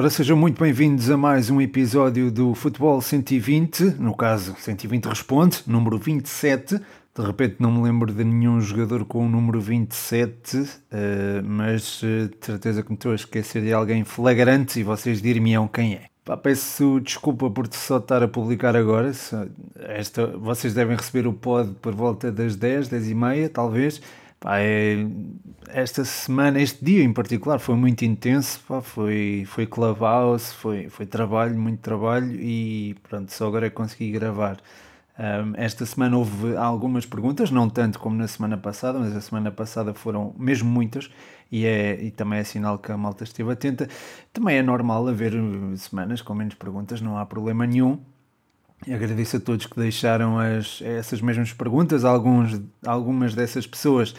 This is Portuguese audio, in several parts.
Ora, sejam muito bem-vindos a mais um episódio do Futebol 120, no caso 120 Responde, número 27. De repente não me lembro de nenhum jogador com o número 27, uh, mas uh, de certeza que me estou a esquecer de alguém flagrante e vocês dir-me-ão quem é. Pá, peço desculpa por só estar a publicar agora. Esta, vocês devem receber o pod por volta das 10, 10 e meia, talvez. Pá, é, esta semana, este dia em particular, foi muito intenso. Pá, foi, foi clubhouse, foi, foi trabalho, muito trabalho e pronto, só agora é consegui gravar. Um, esta semana houve algumas perguntas, não tanto como na semana passada, mas a semana passada foram mesmo muitas e, é, e também é sinal que a malta esteve atenta. Também é normal haver semanas com menos perguntas, não há problema nenhum. Agradeço a todos que deixaram as, essas mesmas perguntas. Alguns, algumas dessas pessoas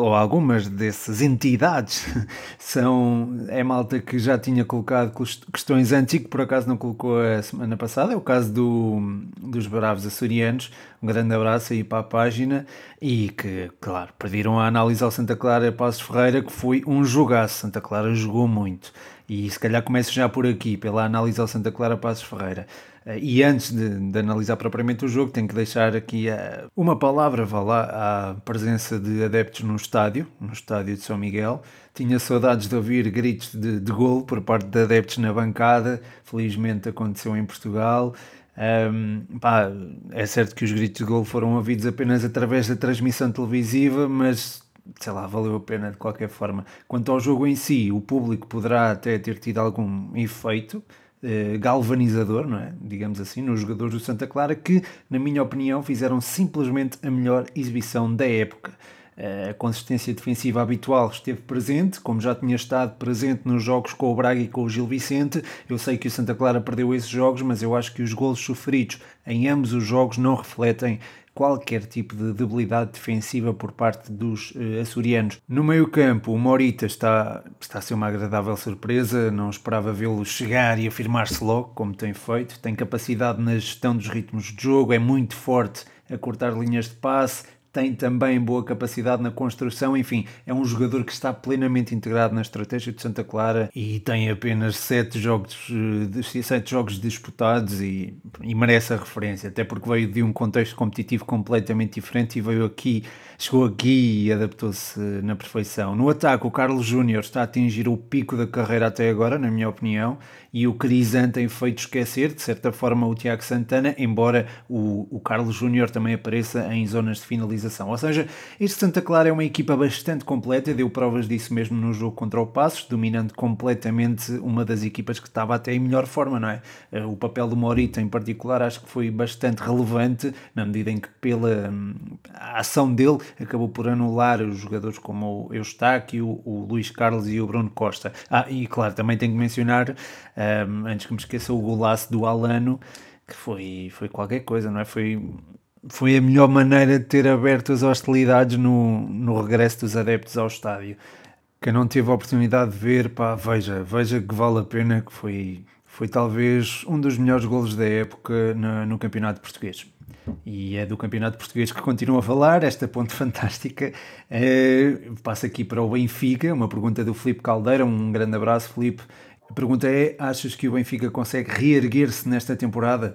ou algumas dessas entidades são é malta que já tinha colocado questões antes e que por acaso não colocou a semana passada. É o caso do, dos Bravos Açorianos. Um grande abraço aí para a página e que, claro, perderam a análise ao Santa Clara Passos Ferreira, que foi um jogaço. Santa Clara jogou muito. E se calhar começo já por aqui, pela análise ao Santa Clara Passos Ferreira. Eh, e antes de, de, analisar propriamente o jogo, tenho que deixar aqui uh, uma palavra, vá lá, à presença de adeptos no estádio, no estádio de São Miguel. Tinha saudades de ouvir gritos de, de gol por parte de adeptos na bancada, felizmente aconteceu em Portugal. Um, pá, é certo que os gritos de gol foram ouvidos apenas através da transmissão televisiva, mas sei lá, valeu a pena de qualquer forma. Quanto ao jogo em si, o público poderá até ter tido algum efeito, eh, galvanizador, não é? digamos assim, nos jogadores do Santa Clara, que, na minha opinião, fizeram simplesmente a melhor exibição da época. A consistência defensiva habitual esteve presente, como já tinha estado presente nos jogos com o Braga e com o Gil Vicente. Eu sei que o Santa Clara perdeu esses jogos, mas eu acho que os golos sofridos em ambos os jogos não refletem qualquer tipo de debilidade defensiva por parte dos uh, açorianos. No meio-campo, o Morita está, está a ser uma agradável surpresa, não esperava vê-lo chegar e afirmar-se logo, como tem feito. Tem capacidade na gestão dos ritmos de jogo, é muito forte a cortar linhas de passe, tem também boa capacidade na construção, enfim, é um jogador que está plenamente integrado na estratégia de Santa Clara e tem apenas sete jogos, eh, sete jogos disputados e, e merece a referência, até porque veio de um contexto competitivo completamente diferente e veio aqui, chegou aqui e adaptou-se na perfeição. No ataque, o Carlos Júnior está a atingir o pico da carreira até agora, na minha opinião, e o Crisan tem feito esquecer, de certa forma, o Tiago Santana, embora o, o Carlos Júnior também apareça em zonas de finalização. Ou seja, este Santa Clara é uma equipa bastante completa, deu provas disso mesmo no jogo contra o Passos, dominando completamente uma das equipas que estava até em melhor forma, não é? Eh, o papel do Morita, em particular, acho que foi bastante relevante, na medida em que, pela hum, ação dele, acabou por anular os jogadores como o Eustáquio, o Luís Carlos e o Bruno Costa. Ah, e claro, também tenho que mencionar um, antes que me esqueça o golaço do Alano, que foi, foi qualquer coisa, não é? Foi, foi a melhor maneira de ter aberto as hostilidades no, no regresso dos adeptos ao estádio. Quem não teve a oportunidade de ver, pá, veja, veja que vale a pena, que foi, foi talvez um dos melhores golos da época no, no Campeonato Português. E é do Campeonato Português que continuo a falar, esta ponte fantástica. É, passa aqui para o Benfica, uma pergunta do Felipe Caldeira. Um grande abraço, Felipe. A pergunta é: achas que o Benfica consegue reerguer-se nesta temporada?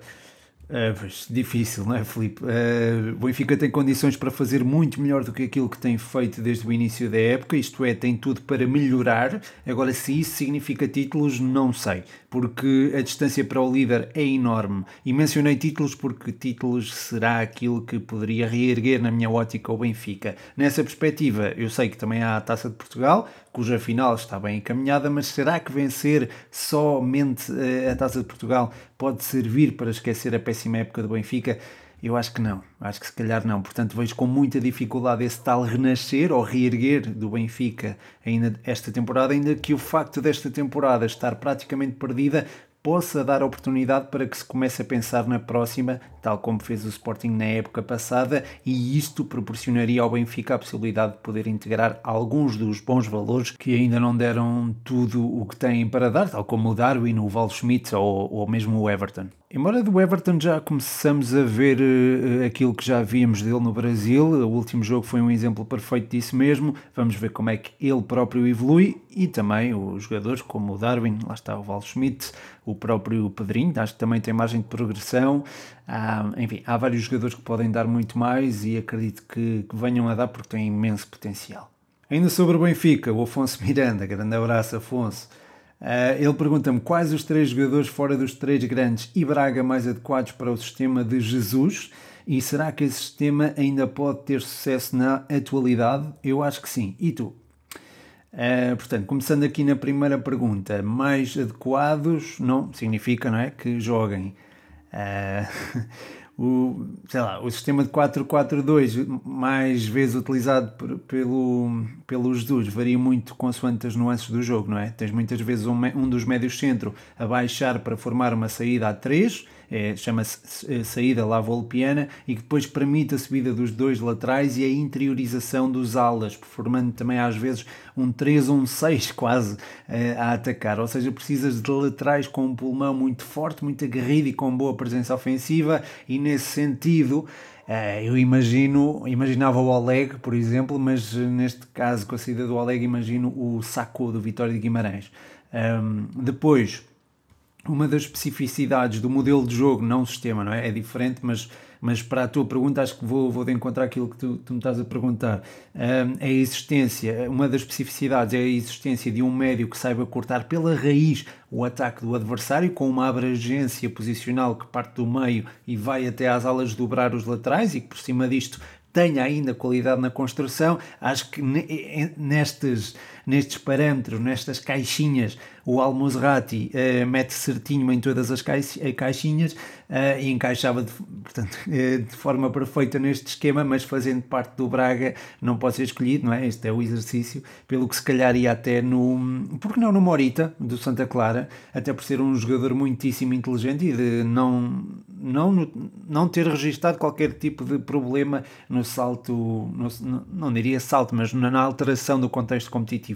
Uh, pois, difícil, não é, Felipe? Uh, o Benfica tem condições para fazer muito melhor do que aquilo que tem feito desde o início da época, isto é, tem tudo para melhorar. Agora, se isso significa títulos, não sei, porque a distância para o líder é enorme. E mencionei títulos porque títulos será aquilo que poderia reerguer, na minha ótica, o Benfica. Nessa perspectiva, eu sei que também há a Taça de Portugal, cuja final está bem encaminhada, mas será que vencer somente uh, a Taça de Portugal pode servir para esquecer a péssima época do Benfica? Eu acho que não, acho que se calhar não. Portanto, vejo com muita dificuldade esse tal renascer ou reerguer do Benfica ainda esta temporada, ainda que o facto desta temporada estar praticamente perdida possa dar oportunidade para que se comece a pensar na próxima, tal como fez o Sporting na época passada, e isto proporcionaria ao Benfica a possibilidade de poder integrar alguns dos bons valores que ainda não deram tudo o que têm para dar, tal como o Darwin, o Val Schmidt ou, ou mesmo o Everton. Embora do Everton já começamos a ver uh, aquilo que já víamos dele no Brasil, o último jogo foi um exemplo perfeito disso mesmo. Vamos ver como é que ele próprio evolui e também os jogadores como o Darwin, lá está o Val Schmidt, o próprio Pedrinho, acho que também tem margem de progressão. Há, enfim, há vários jogadores que podem dar muito mais e acredito que, que venham a dar porque têm imenso potencial. Ainda sobre o Benfica, o Afonso Miranda, grande abraço Afonso. Uh, ele pergunta-me quais os três jogadores fora dos três grandes e Braga mais adequados para o sistema de Jesus e será que esse sistema ainda pode ter sucesso na atualidade? Eu acho que sim. E tu? Uh, portanto, começando aqui na primeira pergunta, mais adequados não significa não é, que joguem. Uh, o, sei lá, o sistema de 4-4-2 mais vezes utilizado por, pelo, pelo Jesus varia muito consoante as nuances do jogo, não é? Tens muitas vezes um, um dos médios centro a baixar para formar uma saída a 3 é, chama-se eh, saída volpiana e que depois permite a subida dos dois laterais e a interiorização dos alas, formando também às vezes um 3 ou um 6 quase eh, a atacar. Ou seja, precisas de laterais com um pulmão muito forte, muito aguerrido e com boa presença ofensiva, e nesse sentido. Uh, eu imagino, imaginava o Oleg, por exemplo, mas neste caso, com a saída do Oleg, imagino o Sacco do Vitória de Guimarães. Um, depois, uma das especificidades do modelo de jogo, não sistema, não é? É diferente, mas, mas para a tua pergunta acho que vou, vou de encontrar aquilo que tu, tu me estás a perguntar. Um, a existência, uma das especificidades é a existência de um médio que saiba cortar pela raiz o ataque do adversário, com uma abrangência posicional que parte do meio e vai até às alas dobrar os laterais e que por cima disto tenha ainda qualidade na construção. Acho que nestes, nestes parâmetros, nestas caixinhas, o Almozrati uh, mete certinho em todas as caixinhas uh, e encaixava de, portanto, uh, de forma perfeita neste esquema, mas fazendo parte do Braga não pode ser escolhido, não é? Este é o exercício, pelo que se calhar ia até no, porque não no Morita, do Santa Clara, até por ser um jogador muitíssimo inteligente e de não, não, não ter registado qualquer tipo de problema no salto, no, não diria salto, mas na alteração do contexto competitivo.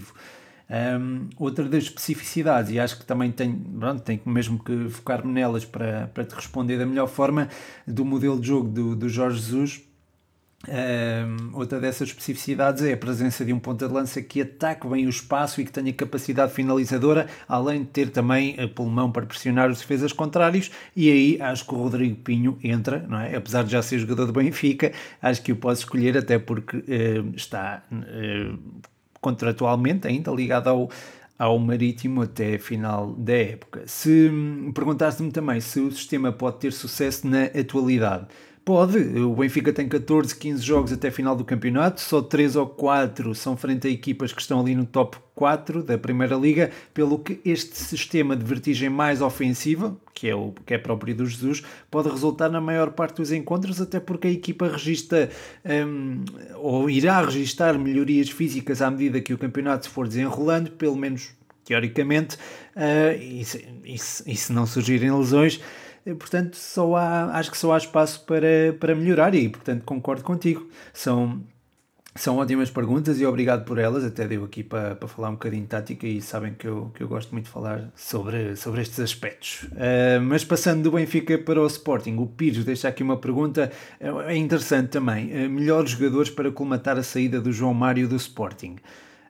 Um, outra das especificidades, e acho que também tenho, pronto, tenho mesmo que focar-me nelas para, para te responder da melhor forma, do modelo de jogo do, do Jorge Jesus. Um, outra dessas especificidades é a presença de um ponta de lança que ataque bem o espaço e que tenha capacidade finalizadora, além de ter também pulmão para pressionar os defesas contrários. E aí acho que o Rodrigo Pinho entra, não é? apesar de já ser jogador do Benfica, acho que o posso escolher, até porque uh, está uh, contratualmente ainda ligado ao, ao Marítimo até final da época. Se perguntaste-me também se o sistema pode ter sucesso na atualidade, Pode, o Benfica tem 14, 15 jogos até final do campeonato, só 3 ou 4 são frente a equipas que estão ali no top 4 da Primeira Liga, pelo que este sistema de vertigem mais ofensiva, que é o que é próprio do Jesus, pode resultar na maior parte dos encontros, até porque a equipa registra um, ou irá registrar melhorias físicas à medida que o campeonato se for desenrolando, pelo menos teoricamente, uh, e, se, e, se, e se não surgirem lesões portanto só há, acho que só há espaço para, para melhorar e portanto concordo contigo. São, são ótimas perguntas e obrigado por elas, até deu aqui para, para falar um bocadinho de tática e sabem que eu, que eu gosto muito de falar sobre, sobre estes aspectos. Uh, mas passando do Benfica para o Sporting, o Pires deixa aqui uma pergunta, é interessante também, uh, melhores jogadores para colmatar a saída do João Mário do Sporting.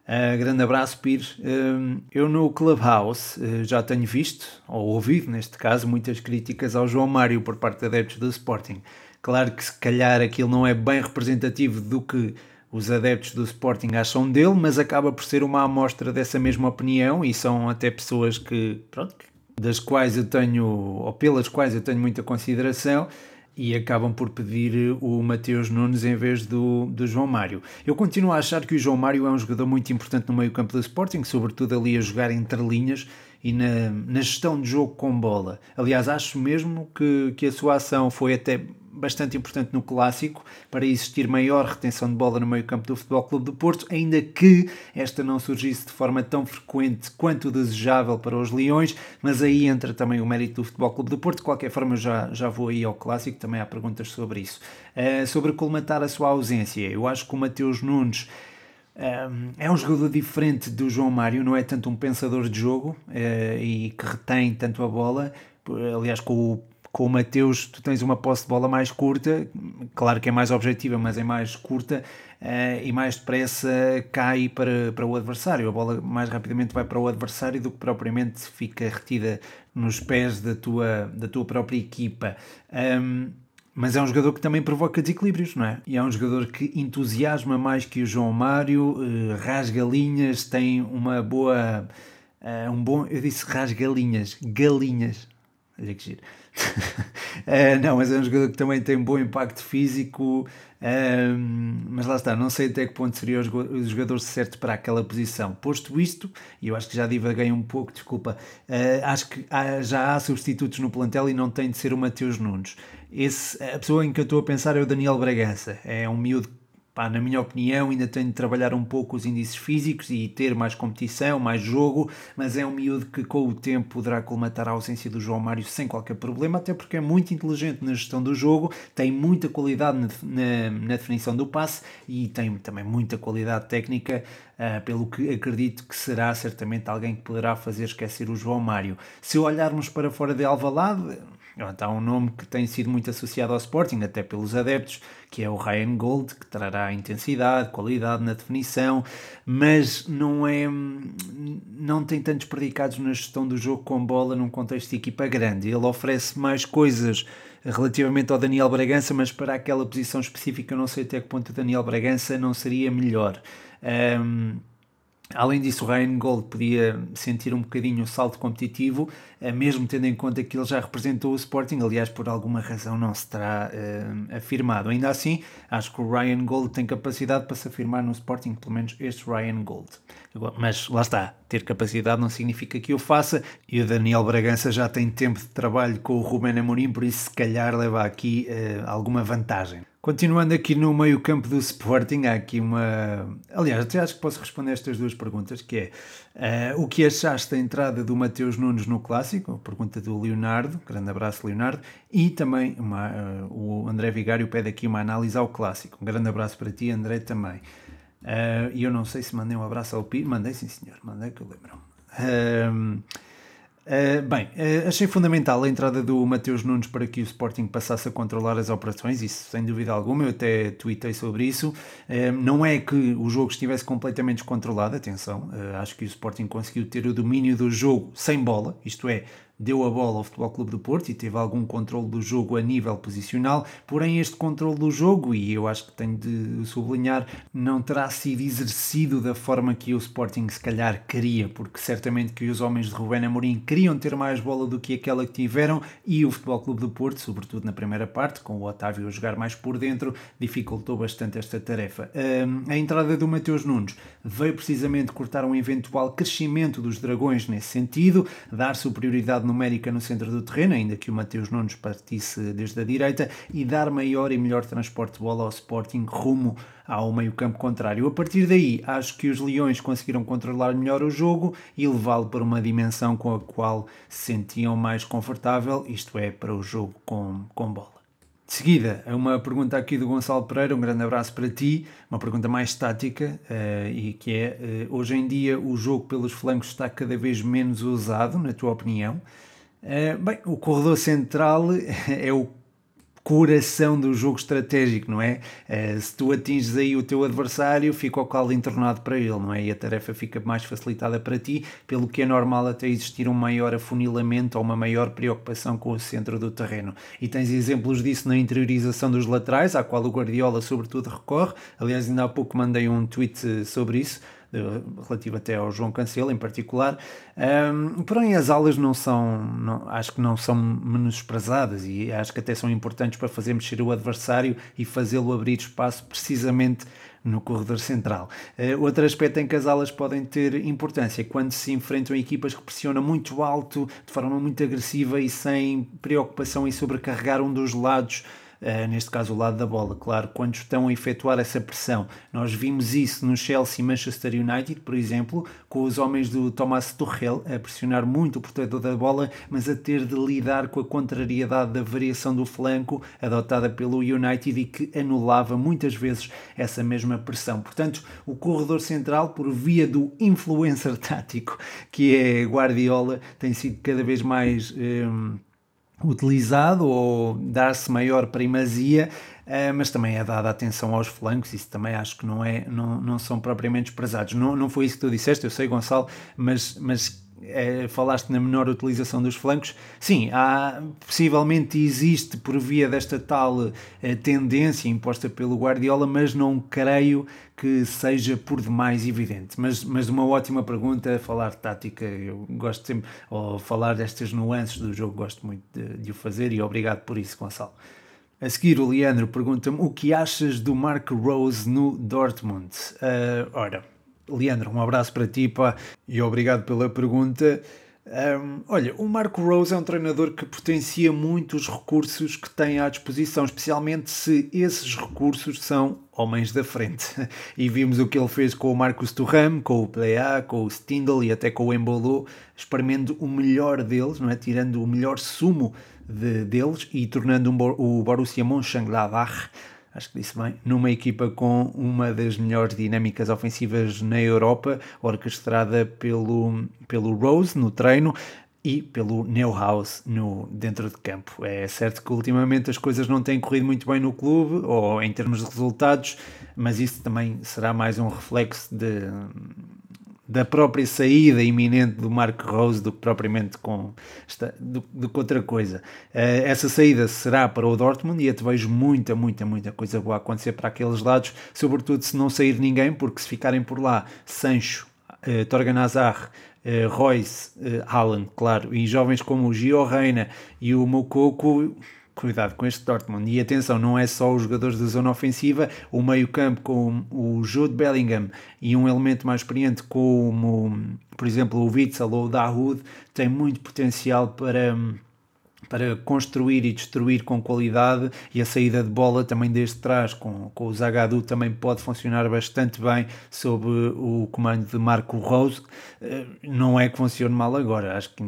Uh, grande abraço, Pires. Uh, eu no Clubhouse uh, já tenho visto, ou ouvido neste caso, muitas críticas ao João Mário por parte de adeptos do Sporting. Claro que se calhar aquilo não é bem representativo do que os adeptos do Sporting acham dele, mas acaba por ser uma amostra dessa mesma opinião e são até pessoas que, pronto, das quais eu tenho, ou pelas quais eu tenho muita consideração e acabam por pedir o Mateus Nunes em vez do, do João Mário. Eu continuo a achar que o João Mário é um jogador muito importante no meio campo do Sporting, sobretudo ali a jogar entre linhas e na, na gestão de jogo com bola. Aliás, acho mesmo que, que a sua ação foi até bastante importante no clássico para existir maior retenção de bola no meio-campo do Futebol Clube do Porto, ainda que esta não surgisse de forma tão frequente quanto desejável para os Leões, mas aí entra também o mérito do Futebol Clube do Porto. De qualquer forma, já, já vou aí ao clássico, também há perguntas sobre isso. Uh, sobre colmatar a sua ausência, eu acho que o Mateus Nunes. Eh, é um jogador diferente do João Mário, não é tanto um pensador de jogo uh, e que retém tanto a bola. Aliás, com o com o Mateus tu tens uma posse de bola mais curta, claro que é mais objetiva, mas é mais curta uh, e mais depressa cai para, para o adversário. A bola mais rapidamente vai para o adversário do que propriamente fica retida nos pés da tua, da tua própria equipa. Um, mas é um jogador que também provoca desequilíbrios, não é? E é um jogador que entusiasma mais que o João Mário, uh, rasga linhas, tem uma boa. Uh, um bom. Eu disse rasga linhas, galinhas. Olha que giro. Uh, não, mas é um jogador que também tem bom impacto físico, mas lá está, não sei até que ponto seria o jogador certo para aquela posição. Posto isto, e eu acho que já divaguei um pouco, desculpa, uh, acho que há, já há substitutos no plantel e não tem de ser o Mateus Nunes. Esse, a pessoa em que eu estou a pensar é o Daniel Bragança, é um miúdo Pá, na minha opinião, ainda tem de trabalhar um pouco os índices físicos e ter mais competição, mais jogo, mas é um miúdo que com o tempo poderá colmatar a ausência do João Mário sem qualquer problema, até porque é muito inteligente na gestão do jogo, tem muita qualidade na, na, na definição do passe e tem também muita qualidade técnica, uh, pelo que acredito que será certamente alguém que poderá fazer esquecer o João Mário. Se olharmos para fora de Alvalade, Há um nome que tem sido muito associado ao Sporting, até pelos adeptos, que é o Ryan Gold, que trará intensidade, qualidade na definição, mas não é não tem tantos predicados na gestão do jogo com bola num contexto de equipa grande. Ele oferece mais coisas relativamente ao Daniel Bragança, mas para aquela posição específica eu não sei até que ponto o Daniel Bragança não seria melhor. Um, Além disso, o Ryan Gold podia sentir um bocadinho o salto competitivo, eh, mesmo tendo em conta que ele já representou o Sporting, aliás, por alguma razão não se terá uh, afirmado. Ainda assim, acho que o Ryan Gold tem capacidade para se afirmar no Sporting, pelo menos este Ryan Gold. Mas lá está, ter capacidade não significa que o faça, e o Daniel Bragança já tem tempo de trabalho com o Ruben Amorim, por isso se calhar leva aqui uh, alguma vantagem. Continuando aqui no meio campo do Sporting, há aqui uma... Aliás, até acho que posso responder estas duas perguntas, que é uh, o que achaste da entrada do Mateus Nunes no Clássico? Pergunta do Leonardo, grande abraço Leonardo, e também uma, uh, o André Vigário pede aqui uma análise ao Clássico. Um grande abraço para ti, André, também. Uh, e eu não sei se mandei um abraço ao Pires, mandei sim senhor, mandei que eu lembro. Uh, Uh, bem, uh, achei fundamental a entrada do Mateus Nunes para que o Sporting passasse a controlar as operações, isso sem dúvida alguma, eu até tuitei sobre isso. Uh, não é que o jogo estivesse completamente descontrolado, atenção, acho que o Sporting conseguiu ter o domínio do jogo sem bola, isto é, deu a bola ao Futebol Clube do Porto e teve algum controle do jogo a nível posicional, porém este controle do jogo, e eu acho que tenho de sublinhar, não terá sido exercido da forma que o Sporting se calhar queria, porque certamente que os homens de Rubén Amorim queriam ter mais bola do que aquela que tiveram e o Futebol Clube do Porto, sobretudo na primeira parte, com o Otávio a jogar mais por dentro, dificultou bastante esta tarefa. a entrada do Mateus Nunes veio precisamente cortar um eventual crescimento dos Dragões nesse sentido, dar superioridade numérica no centro do terreno, ainda que o Mateus Nunes partisse desde a direita, e dar maior e melhor transporte de bola ao Sporting rumo ao meio-campo contrário. A partir daí, acho que os Leões conseguiram controlar melhor o jogo e levá-lo para uma dimensão com a qual se sentiam mais confortável, isto é, para o jogo com, com bola. De seguida, uma pergunta aqui do Gonçalo Pereira, um grande abraço para ti, uma pergunta mais tática, uh, e que é, uh, hoje em dia o jogo pelos flancos está cada vez menos usado, na tua opinião? Uh, bem, o corredor central é o coração do jogo estratégico, não é? Uh, se tu atinges aí o teu adversário, fica o caldo entornado para ele, não é? E a tarefa fica mais facilitada para ti, pelo que é normal até existir um maior afunilamento ou uma maior preocupação com o centro do terreno. E tens exemplos disso na interiorização dos laterais, à qual o Guardiola sobretudo recorre. Aliás, ainda há pouco mandei um tweet sobre isso relativo até ao João Cancelo em particular. Um, porém, as aulas não são, não, acho que não são menosprezadas e acho que até são importantes para fazer mexer o adversário e fazê-lo abrir espaço precisamente no corredor central. Uh, outro aspecto em que as alas podem ter importância é quando se enfrentam equipas que pressionam muito alto, de forma muito agressiva e sem preocupação em sobrecarregar um dos lados uh, neste caso o lado da bola, claro, quando estão a efetuar essa pressão. Nós vimos isso no Chelsea Manchester United, por exemplo, com os homens do Thomas Tuchel a pressionar muito o portador da bola, mas a ter de lidar com a contrariedade da variação do flanco adotada pelo United e que anulava muitas vezes essa mesma pressão. Portanto, o corredor central, por via do influencer tático que é Guardiola, tem sido cada vez mais. Um, utilizado ou dar-se maior primazia, uh, mas também é dada atenção aos flancos, isso também acho que não, é, não, não são propriamente desprezados. Não, não foi isso que tu disseste, eu sei, Gonçalo, mas, mas é, falaste na menor utilização dos flancos, sim, há, possivelmente existe por via desta tal é, tendência imposta pelo Guardiola, mas não creio que seja por demais evidente. Mas, mas uma ótima pergunta, falar de tática, eu gosto sempre, ou falar destas nuances do jogo, gosto muito de, de o fazer e obrigado por isso, Gonçalo. A seguir, o Leandro pergunta-me o que achas do Mark Rose no Dortmund? Uh, ora, Leandro, um abraço para ti pá, e obrigado pela pergunta. Um, olha, o Marco Rose é um treinador que potencia muito os recursos que tem à disposição, especialmente se esses recursos são homens da frente. E vimos o que ele fez com o Marcos Thuram, com o Plea, com o Stindl e até com o Embolo, experimento o melhor deles, não é? tirando o melhor sumo de, deles e tornando um, o Borussia Mönchengladbach acho que disse bem, numa equipa com uma das melhores dinâmicas ofensivas na Europa, orquestrada pelo, pelo Rose no treino e pelo Neuhaus no, dentro de campo. É certo que ultimamente as coisas não têm corrido muito bem no clube, ou em termos de resultados, mas isso também será mais um reflexo de, da própria saída iminente do Mark Rose do que propriamente com, do, do que outra coisa. Uh, essa saída será para o Dortmund e eu te vejo muita, muita, muita coisa boa acontecer para aqueles lados, sobretudo se não sair ninguém, porque se ficarem por lá Sancho, uh, Torgan uh, Royce, uh, Haaland, claro, e jovens como o Gio Reina e o Moukoko cuidado com este Dortmund. E atenção, não é só os jogadores da zona ofensiva, o meio-campo com o Jude Bellingham e um elemento mais experiente como, por exemplo, o Witzel ou o Dahoud, tem muito potencial para para construir e destruir com qualidade e a saída de bola também desde trás com, com o Zagadou também pode funcionar bastante bem sob o comando de Marco Rose eh, não é que funcione mal agora acho que,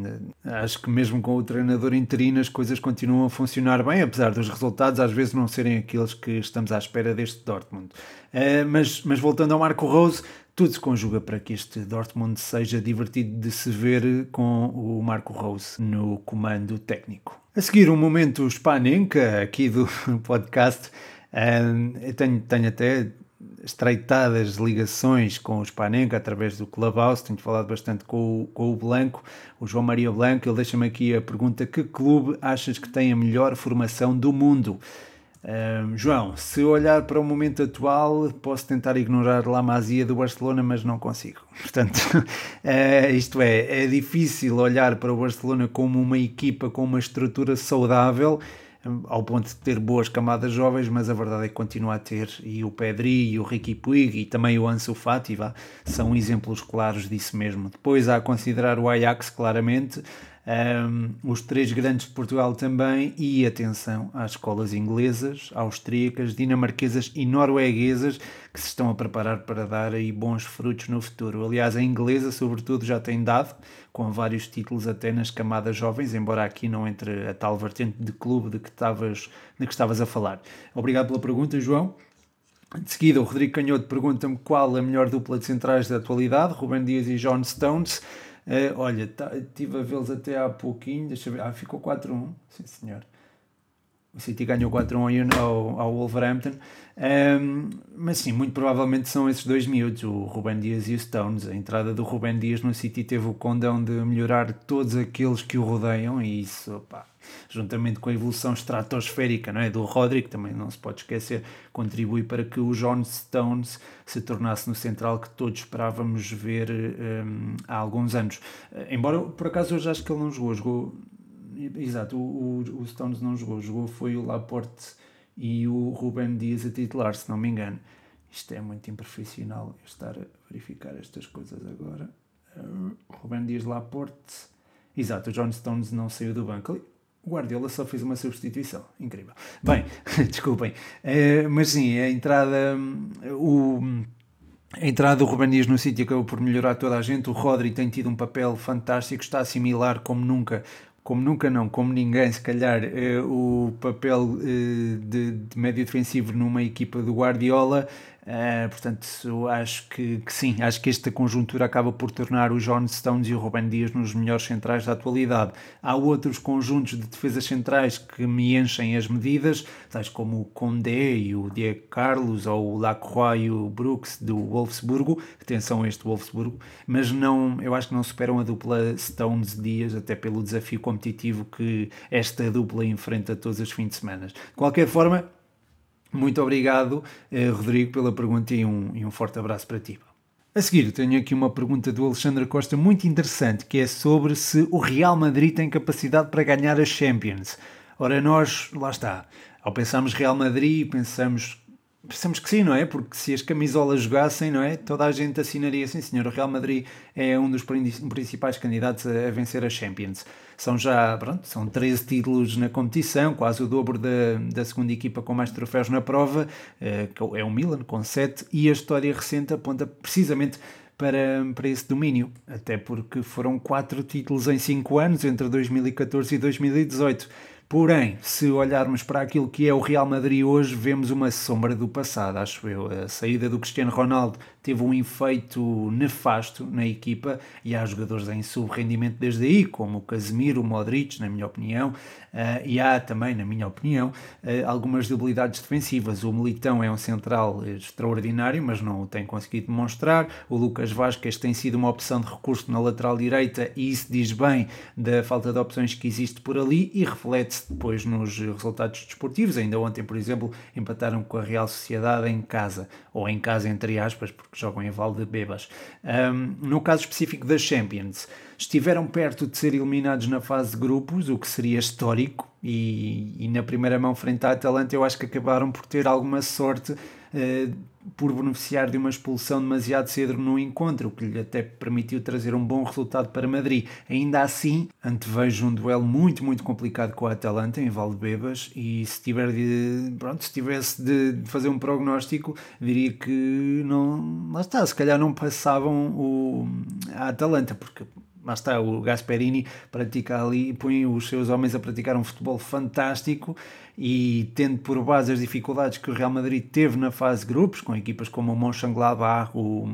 acho que mesmo com o treinador interino as coisas continuam a funcionar bem apesar dos resultados às vezes não serem aqueles que estamos à espera deste Dortmund. Eh, mas, mas voltando ao Marco Rose tudo se conjuga para que este Dortmund seja divertido de se ver com o Marco Rose no comando técnico. A seguir, um momento Spanenka aqui do podcast. eu tenho, tenho até estreitadas ligações com o Spanenka através do Clubhouse, tenho falado bastante com o, com o Blanco, o João Maria Blanco, ele deixa-me aqui a pergunta, que clube achas que tem a melhor formação do mundo? João, se olhar para o momento atual, posso tentar ignorar La Masia do Barcelona, mas não consigo. Portanto, uh, isto é, é difícil olhar para o Barcelona como uma equipa com uma estrutura saudável, ao ponto de ter boas camadas jovens, mas a verdade é que continua a ter, e o Pedri, e o Ricky Puig, e também o Ansu Fati, vá, são exemplos claros disso mesmo. Depois há a considerar o Ajax, claramente, um, os três grandes de Portugal também, e atenção às escolas inglesas, austríacas, dinamarquesas e norueguesas que se estão a preparar para dar aí bons frutos no futuro. Aliás, a inglesa, sobretudo, já tem dado, com vários títulos até nas camadas jovens, embora aqui não entre a tal vertente de clube de que estavas, de que estavas a falar. Obrigado pela pergunta, João. De seguida, o Rodrigo Canhoto pergunta-me qual a melhor dupla de centrais da atualidade, Ruben Dias e John Stones. Uh, olha, tá, estive a vê-los até há pouquinho, deixa ver, ah, ficou 4-1, sim senhor. O City ganhou 4-1 ao, ao Wolverhampton. Um, mas sim, muito provavelmente são esses dois miúdos, o Ruben Dias e o Stones. A entrada do Ruben Dias no City teve o condão de melhorar todos aqueles que o rodeiam e isso, juntamente com a evolução estratosférica não é? do Roderick, também não se pode esquecer, contribui para que o John Stones se tornasse no central que todos esperávamos ver um, há alguns anos. Embora, por acaso, hoje acho que ele não jogou, jogou exato, o, o, Stones não jogou, jogou foi o Laporte e o Ruben Dias a titular, se não me engano. Isto é muito improfissional eu estar a verificar estas coisas agora. Uh, Ruben Dias Laporte. Exato, o John Stones não saiu do banco. O Guardiola só fez uma substituição. Incrível. Bem, desculpem. Uh, mas sim, a entrada. O. A entrada do Ruben Dias no sítio acabou por melhorar toda a gente. O Rodri tem tido um papel fantástico, está a assimilar como nunca como nunca não, como ninguém, se calhar, eh, o papel eh, de, de, médio defensivo numa equipa do Guardiola Uh, portanto, acho que, que, sim, acho que esta conjuntura acaba por tornar o John Stones e o Ruben Dias nos melhores centrais da atualidade. Há outros conjuntos de defesas centrais que me enchem as medidas, tais como o Condé e o Diego Carlos, ou o Lacroix e o Brooks do Wolfsburgo, atenção a este Wolfsburgo, mas não, eu acho que não superam a dupla Stones-Dias, até pelo desafio competitivo que esta dupla enfrenta todos os fins de semana. De qualquer forma, muito obrigado, eh, Rodrigo, pela pergunta e um, e um forte abraço para ti. A seguir, tenho aqui uma pergunta do Alexandre Costa muito interessante, que é sobre se o Real Madrid tem capacidade para ganhar a Champions. Ora, nós, lá está, ao pensarmos Real Madrid, pensamos Pensamos que sim, não é? Porque se as camisolas jogassem, não é? Toda a gente assinaria assim, senhor. O Real Madrid é um dos principais candidatos a, vencer a Champions. São já, pronto, são 13 títulos na competição, quase o dobro da, da segunda equipa com mais troféus na prova, eh, é o Milan, com 7, e a história recente aponta precisamente para, para esse domínio, até porque foram 4 títulos em 5 anos, entre 2014 e 2018 Porém, se olharmos para aquilo que é o Real Madrid hoje, vemos uma sombra do passado, acho eu. A saída do Cristiano Ronaldo teve um efeito nefasto na equipa e há jogadores em sub-rendimento desde aí, como o Casemiro, o Modric, na minha opinião, uh, e há também, na minha opinião, uh, algumas debilidades defensivas. O Militão é um central extraordinário, mas não o tem conseguido demonstrar. O Lucas Vasquez tem sido uma opção de recurso na lateral direita e isso diz bem da falta de opções que existe por ali e reflete-se depois nos resultados desportivos. Ainda ontem, por exemplo, empataram com a Real Sociedade em casa, ou em casa entre aspas, porque jogam em Valdebebas. Um, no caso específico das Champions, estiveram perto de ser eliminados na fase de grupos, o que seria histórico, e, e na primeira mão frente à Atalanta eu acho que acabaram por ter alguma sorte uh, por beneficiar de uma expulsão demasiado cedo no encontro, o que lhe até permitiu trazer um bom resultado para Madrid. Ainda assim, antevejo um duelo muito, muito complicado com a Atalanta em Valdebebas e se, tiver de, pronto, se tivesse de fazer um prognóstico, diria que não, lá está, se calhar não passavam o, a Atalanta, porque lá está, o Gasperini pratica ali, põe os seus homens a praticar um futebol fantástico e tendo por base as dificuldades que o Real Madrid teve na fase de grupos, com equipas como o Mönchengladbach, o,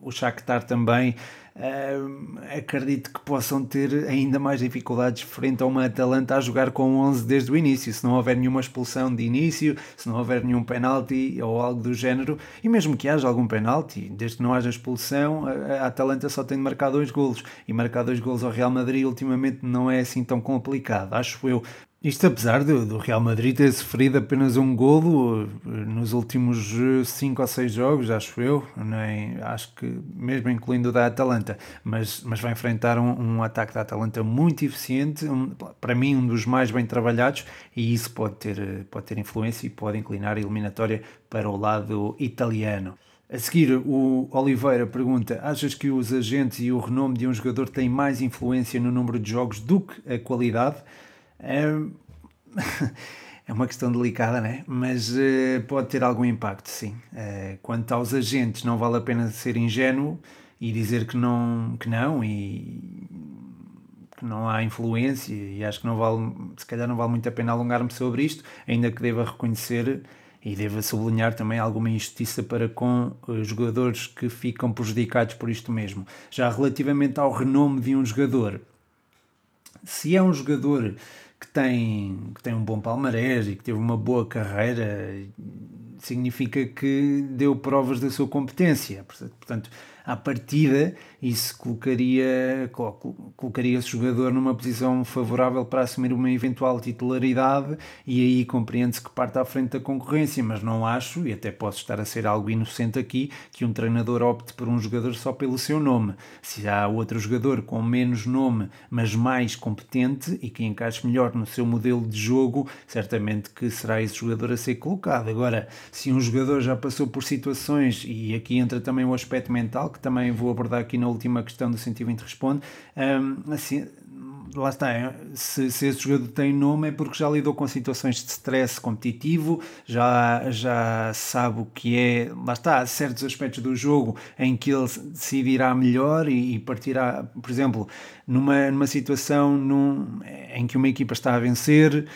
o Shakhtar também, uh, acredito que possam ter ainda mais dificuldades frente a uma Atalanta a jogar com 11 desde o início, se não houver nenhuma expulsão de início, se não houver nenhum penalti ou algo do género, e mesmo que haja algum penalti, desde que não haja expulsão, a Atalanta só tem de marcar dois golos, e marcar dois golos ao Real Madrid ultimamente não é assim tão complicado, acho eu. Isto apesar do, do, Real Madrid ter sofrido apenas um golo eh, nos últimos 5 eh, ou 6 jogos, acho eu, nem, acho que mesmo incluindo o da Atalanta, mas, mas vai enfrentar um, um ataque da Atalanta muito eficiente, um, para mim um dos mais bem trabalhados, e isso pode ter, eh, pode ter influência e pode inclinar a eliminatória para o lado italiano. A seguir, o Oliveira pergunta: Achas que os agentes e o renome de um jogador têm mais influência no número de jogos do que a qualidade? É, é uma questão delicada, né? mas uh, pode ter algum impacto, sim. Uh, quanto aos agentes, não vale a pena ser ingênuo e dizer que não, que não e que não há influência e acho que não vale, se calhar não vale muito a pena alongar-me sobre isto, ainda que deva reconhecer e deva sublinhar também alguma injustiça para com os jogadores que ficam prejudicados por isto mesmo. Já relativamente ao renome de um jogador, se é um jogador que tem, que tem um bom palmarés e que teve uma boa carreira, significa que deu provas da sua competência. Portanto, à partida, isso colocaria, colocaria esse jogador numa posição favorável para assumir uma eventual titularidade e aí compreende-se que parte à frente da concorrência, mas não acho, e até posso estar a ser algo inocente aqui, que um treinador opte por um jogador só pelo seu nome. Se há outro jogador com menos nome, mas mais competente e que encaixe melhor no seu modelo de jogo, certamente que será esse jogador a ser colocado. Agora, se um jogador já passou por situações, e aqui entra também o aspecto mental, que também vou abordar aqui na última questão do 120 Responde, um, assim, lá está, é, se, se esse jogador tem nome é porque já lidou com situações de stress competitivo, já, já sabe o que é, lá está, certos aspectos do jogo em que ele decidirá melhor e, e partirá, por exemplo, numa, numa situação num, em que uma equipa está a vencer,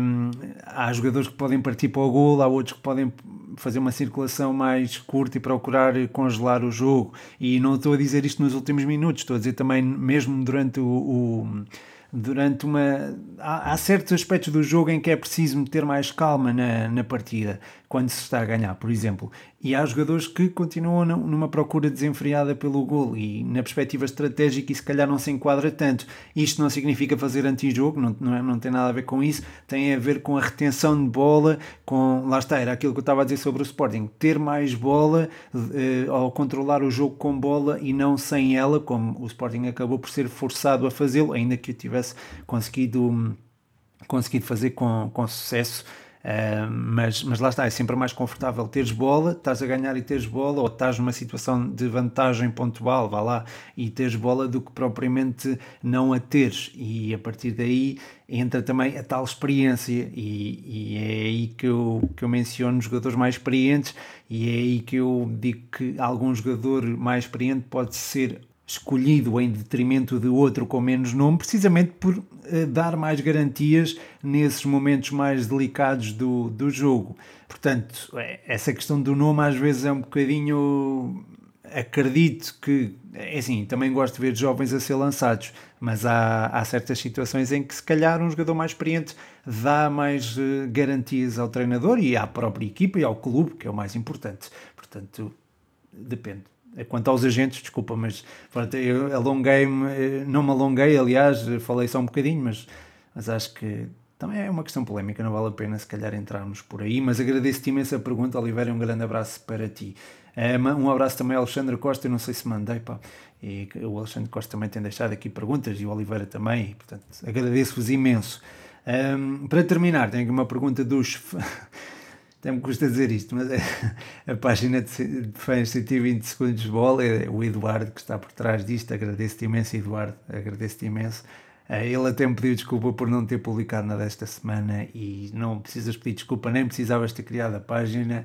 um, há jogadores que podem partir para o gol, há outros que podem fazer uma circulação mais curta e procurar congelar o jogo. E não estou a dizer isto nos últimos minutos, estou a dizer também mesmo durante o, o durante uma. Há, há, certos aspectos do jogo em que é preciso ter mais calma na, na partida, quando se está a ganhar, por exemplo. E há jogadores que continuam numa procura desenfreada pelo gol e na perspectiva estratégica e se calhar não se enquadra tanto. Isto não significa fazer antijogo, não, não, é, não tem nada a ver com isso, tem a ver com a retenção de bola, com, lá está, era aquilo que eu estava a dizer sobre o Sporting, ter mais bola eh, ao controlar o jogo com bola e não sem ela, como o Sporting acabou por ser forçado a fazê-lo, ainda que eu tivesse conseguido, conseguido fazer com, com sucesso Mas, mas lá está, é sempre mais confortável teres bola, estás a ganhar e teres bola, ou estás numa situação de vantagem pontual, vá lá, e teres bola do que propriamente não a teres. E a partir daí entra também a tal experiência, e, e é aí que eu, que eu menciono jogadores mais experientes, e é aí que eu digo que algum jogador mais experiente pode ser escolhido em detrimento de outro com menos nome, precisamente por uh, dar mais garantias nesses momentos mais delicados do, do jogo. Portanto, é, essa questão do nome às vezes é um bocadinho. Acredito que, é assim, também gosto de ver jovens a ser lançados, mas há, há certas situações em que se calhar um jogador mais experiente dá mais uh, garantias ao treinador e à própria equipa e ao clube, que é o mais importante. Portanto, depende. É quanto aos agentes, desculpa, mas pronto, eu alonguei-me, eh, não me alonguei, aliás, falei só um bocadinho, mas, mas acho que também é uma questão polémica, não vale a pena se calhar entrarmos por aí, mas agradeço-te imenso a pergunta, Oliveira, um grande abraço para ti. Eh, um abraço também ao Alexandre Costa, eu não sei se mandei, pá, e o Alexandre Costa também tem deixado aqui perguntas e o Oliveira também, e, portanto agradeço-vos imenso. Um, para terminar, tenho aqui uma pergunta dos até me custa dizer isto, mas é, a página de fãs 120 segundos de bola é o Eduardo que está por trás disto. Agradeço-te imenso, Eduardo, agradeço-te imenso. Eh, ele até me pediu desculpa por não ter publicado nada esta semana e não precisas pedir desculpa, nem precisavas ter criado a página.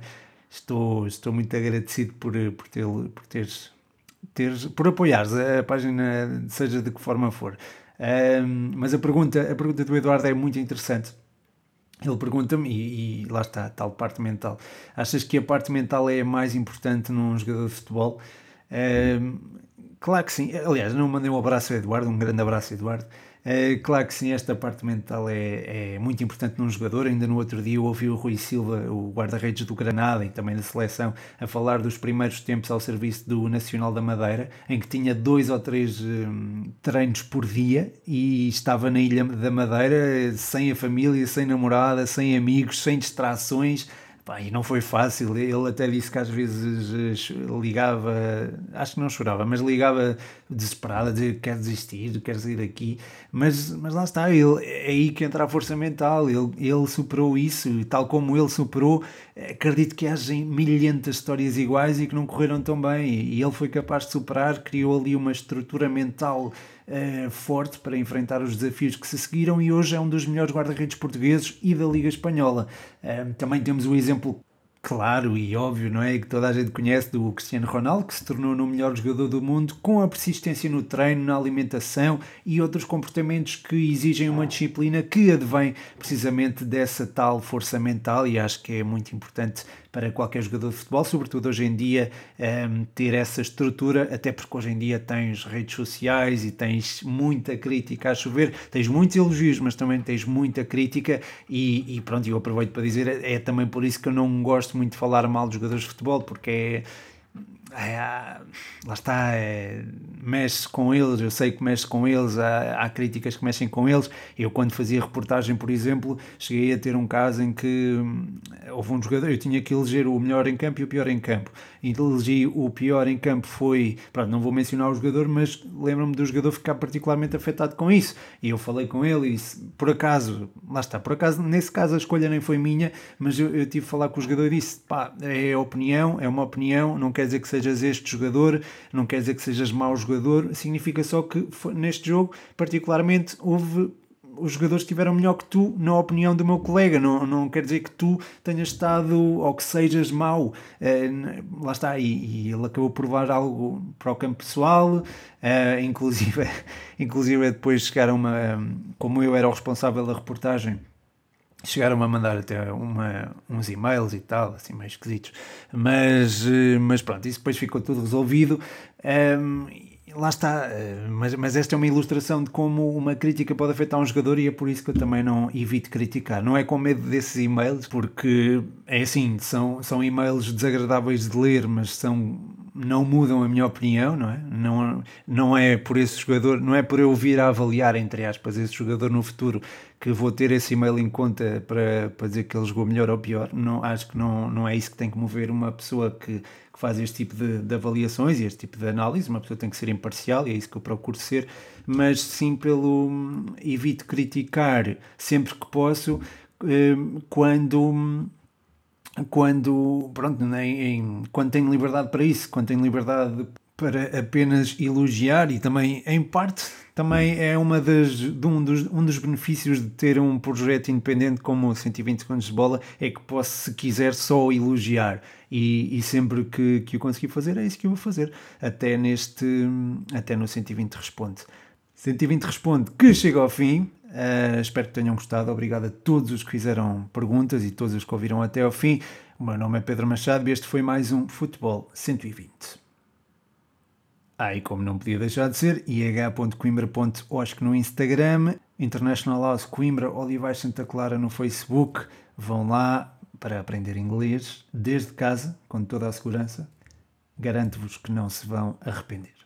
Estou, estou muito agradecido por, por, ter, por teres, teres, por apoiares a página, seja de que forma for. Um, mas a pergunta, a pergunta do Eduardo é muito interessante ele pergunta-me, e, e, lá está, tal parte mental. Achas que a parte mental é mais importante num jogador de futebol? claro que sim. Aliás, não mandei um abraço ao Eduardo, um grande abraço, Eduardo. É, claro que sim, esta parte mental é, é, muito importante num jogador. Ainda no outro dia ouvi o Rui Silva, o guarda-redes do Granada e também da seleção, a falar dos primeiros tempos ao serviço do Nacional da Madeira, em que tinha dois ou três hum, treinos por dia e estava na Ilha da Madeira sem a família, sem namorada, sem amigos, sem distrações Pá, e não foi fácil, ele até disse que às vezes eh, ligava, acho que não chorava, mas ligava desesperado a dizer que quer desistir, quer sair daqui, mas, mas lá está, ele, é aí que entra a força mental, ele, ele superou isso, e tal como ele superou, acredito que haja milhentas histórias iguais e que não correram tão bem, e ele foi capaz de superar, criou ali uma estrutura mental uh, forte para enfrentar os desafios que se seguiram e hoje é um dos melhores guarda-redes portugueses e da Liga Espanhola. Uh, também temos o exemplo claro e óbvio, não é? Que toda a gente conhece do Cristiano Ronaldo, que se tornou no melhor jogador do mundo com a persistência no treino, na alimentação e outros comportamentos que exigem uma disciplina que advém precisamente dessa tal força mental e acho que é muito importante para qualquer jogador de futebol, sobretudo hoje em dia, um, ehm, ter essa estrutura, até porque hoje em dia tens redes sociais e tens muita crítica a chover, tens muitos elogios, mas também tens muita crítica, e, e pronto, eu aproveito para dizer, é, é também por isso que eu não gosto muito de falar mal dos jogadores de futebol, porque é é, lá está, é, mexe com eles, eu sei que mexe com eles, há, há, críticas que mexem com eles. Eu, quando fazia reportagem, por exemplo, cheguei a ter um caso em que hum, houve um jogador, eu tinha que eleger o melhor em campo e o pior em campo. E elegi o pior em campo foi, pronto, não vou mencionar o jogador, mas lembro-me do jogador ficar particularmente afetado com isso. E eu falei com ele e disse, por acaso, lá está, por acaso, nesse caso a escolha nem foi minha, mas eu, eu tive que falar com o jogador e disse, pá, é opinião, é uma opinião, não quer dizer que seja sejas este jogador, não quer dizer que sejas mau jogador, significa só que neste jogo, particularmente, houve os jogadores estiveram melhor que tu, na opinião do meu colega. Não, não quer dizer que tu tenhas estado ou que sejas mau. É, lá está, e, e, ele acabou por levar algo para o campo pessoal, é, inclusive, inclusive depois chegaram uma. Como eu era o responsável da reportagem chegaram a mandar até uma, uns e-mails e tal, assim meio esquisitos, mas, eh, mas pronto, isso depois ficou tudo resolvido. Um, lá está, eh, mas, mas esta é uma ilustração de como uma crítica pode afetar um jogador e é por isso que eu também não evito criticar. Não é com medo desses e-mails, porque é assim, são, são e-mails desagradáveis de ler, mas são não mudam a minha opinião, não é? Não, não é por esse jogador, não é por eu vir a avaliar, entre aspas, esse jogador no futuro que vou ter esse e-mail em conta para, para dizer que ele jogou melhor ou pior. Não, acho que não, não é isso que tem que mover uma pessoa que, que faz este tipo de, de, avaliações e este tipo de análise. Uma pessoa tem que ser imparcial e é isso que eu procuro ser, mas sim pelo evito criticar sempre que posso eh, quando quando, pronto, em, quando tenho liberdade para isso, quando tenho liberdade para apenas elogiar e também, em parte, também é uma das, de um, dos, um dos benefícios de ter um projeto independente como o 120 segundos de bola é que posso, se quiser, só elogiar e, e sempre que, que o conseguir fazer é isso que eu vou fazer, até neste, até no 120 responde. 120 responde que chega ao fim, Uh, espero que tenham gostado. Obrigado a todos os que fizeram perguntas e todos os que ouviram até ao fim. O meu nome é Pedro Machado e este foi mais um Futebol 120. Ah, e como não podia deixar de ser, ih.coimbra.osc no Instagram, International House Coimbra, Olivais Santa Clara no Facebook. Vão lá para aprender inglês desde casa, com toda a segurança. Garanto-vos que não se vão arrepender.